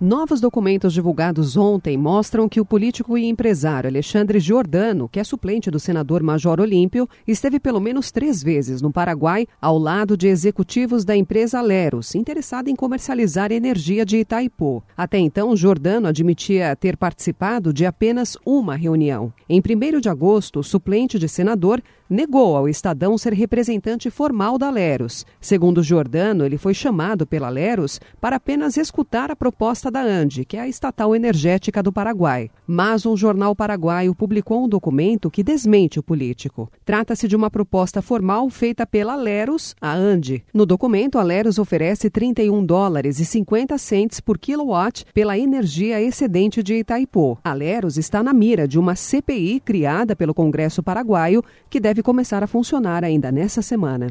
Novos documentos divulgados ontem mostram que o político e empresário Alexandre Giordano, que é suplente do senador Major Olímpio, esteve pelo menos três vezes no Paraguai ao lado de executivos da empresa Leros, interessada em comercializar energia de Itaipu. Até então, Giordano admitia ter participado de apenas uma reunião. Em 1 de agosto, o suplente de senador negou ao Estadão ser representante formal da Leros. Segundo Giordano, ele foi chamado pela Leros para apenas escutar a proposta da ANDE, que é a estatal energética do Paraguai. Mas um jornal paraguaio publicou um documento que desmente o político. Trata-se de uma proposta formal feita pela Leros, a ANDE. No documento, a Leros oferece 31 dólares e 50 centes por quilowatt pela energia excedente de Itaipu. A Leros está na mira de uma CPI criada pelo Congresso paraguaio que deve começar a funcionar ainda nessa semana.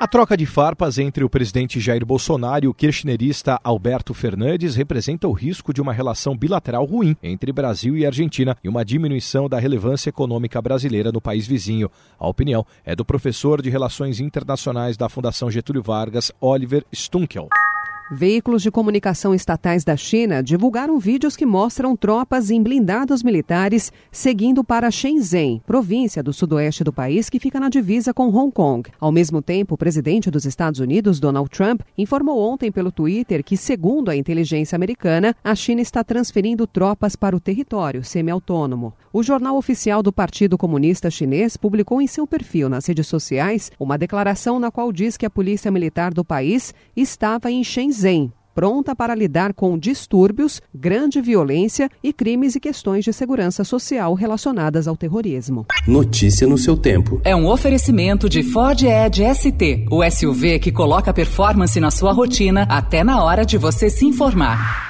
A troca de farpas entre o presidente Jair Bolsonaro e o kirchnerista Alberto Fernandes representa o risco de uma relação bilateral ruim entre Brasil e Argentina e uma diminuição da relevância econômica brasileira no país vizinho. A opinião é do professor de Relações Internacionais da Fundação Getúlio Vargas, Oliver Stunkel. Veículos de comunicação estatais da China divulgaram vídeos que mostram tropas em blindados militares seguindo para Shenzhen, província do sudoeste do país que fica na divisa com Hong Kong. Ao mesmo tempo, o presidente dos Estados Unidos, Donald Trump, informou ontem pelo Twitter que, segundo a inteligência americana, a China está transferindo tropas para o território semi-autônomo. O jornal oficial do Partido Comunista Chinês publicou em seu perfil nas redes sociais uma declaração na qual diz que a polícia militar do país estava em Shenzhen Zen, pronta para lidar com distúrbios, grande violência e crimes e questões de segurança social relacionadas ao terrorismo. Notícia no seu tempo. É um oferecimento de Ford Edge ST, o SUV que coloca performance na sua rotina até na hora de você se informar.